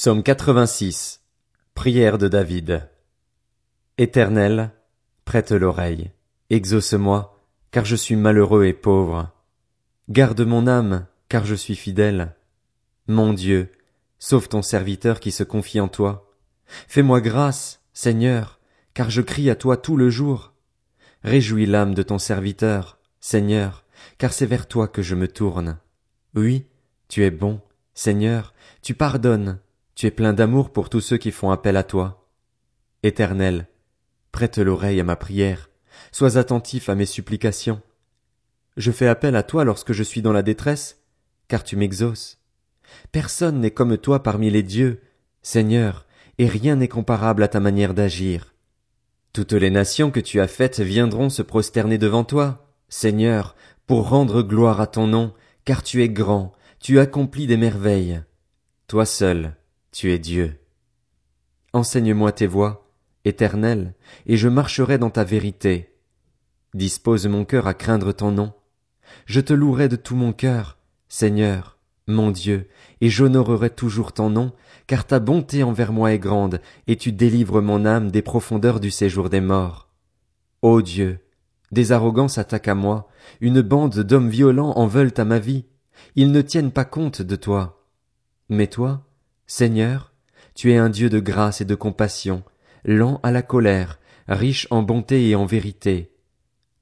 Psaume 86. Prière de David. Éternel, prête l'oreille, exauce-moi, car je suis malheureux et pauvre. Garde mon âme, car je suis fidèle. Mon Dieu, sauve ton serviteur qui se confie en toi. Fais-moi grâce, Seigneur, car je crie à toi tout le jour. Réjouis l'âme de ton serviteur, Seigneur, car c'est vers toi que je me tourne. Oui, tu es bon, Seigneur, tu pardonnes, tu es plein d'amour pour tous ceux qui font appel à toi. Éternel, prête l'oreille à ma prière, sois attentif à mes supplications. Je fais appel à toi lorsque je suis dans la détresse, car tu m'exauces. Personne n'est comme toi parmi les dieux, Seigneur, et rien n'est comparable à ta manière d'agir. Toutes les nations que tu as faites viendront se prosterner devant toi, Seigneur, pour rendre gloire à ton nom, car tu es grand, tu accomplis des merveilles. Toi seul, tu es Dieu. Enseigne-moi tes voies, éternel, et je marcherai dans ta vérité. Dispose mon cœur à craindre ton nom. Je te louerai de tout mon cœur, Seigneur, mon Dieu, et j'honorerai toujours ton nom, car ta bonté envers moi est grande, et tu délivres mon âme des profondeurs du séjour des morts. Ô Dieu, des arrogances attaquent à moi, une bande d'hommes violents en veulent à ma vie, ils ne tiennent pas compte de toi. Mais toi, Seigneur, tu es un Dieu de grâce et de compassion, lent à la colère, riche en bonté et en vérité.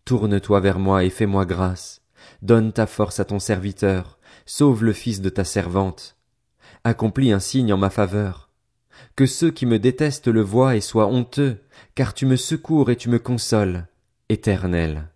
Tourne-toi vers moi et fais-moi grâce. Donne ta force à ton serviteur, sauve le fils de ta servante. Accomplis un signe en ma faveur. Que ceux qui me détestent le voient et soient honteux, car tu me secours et tu me consoles, Éternel.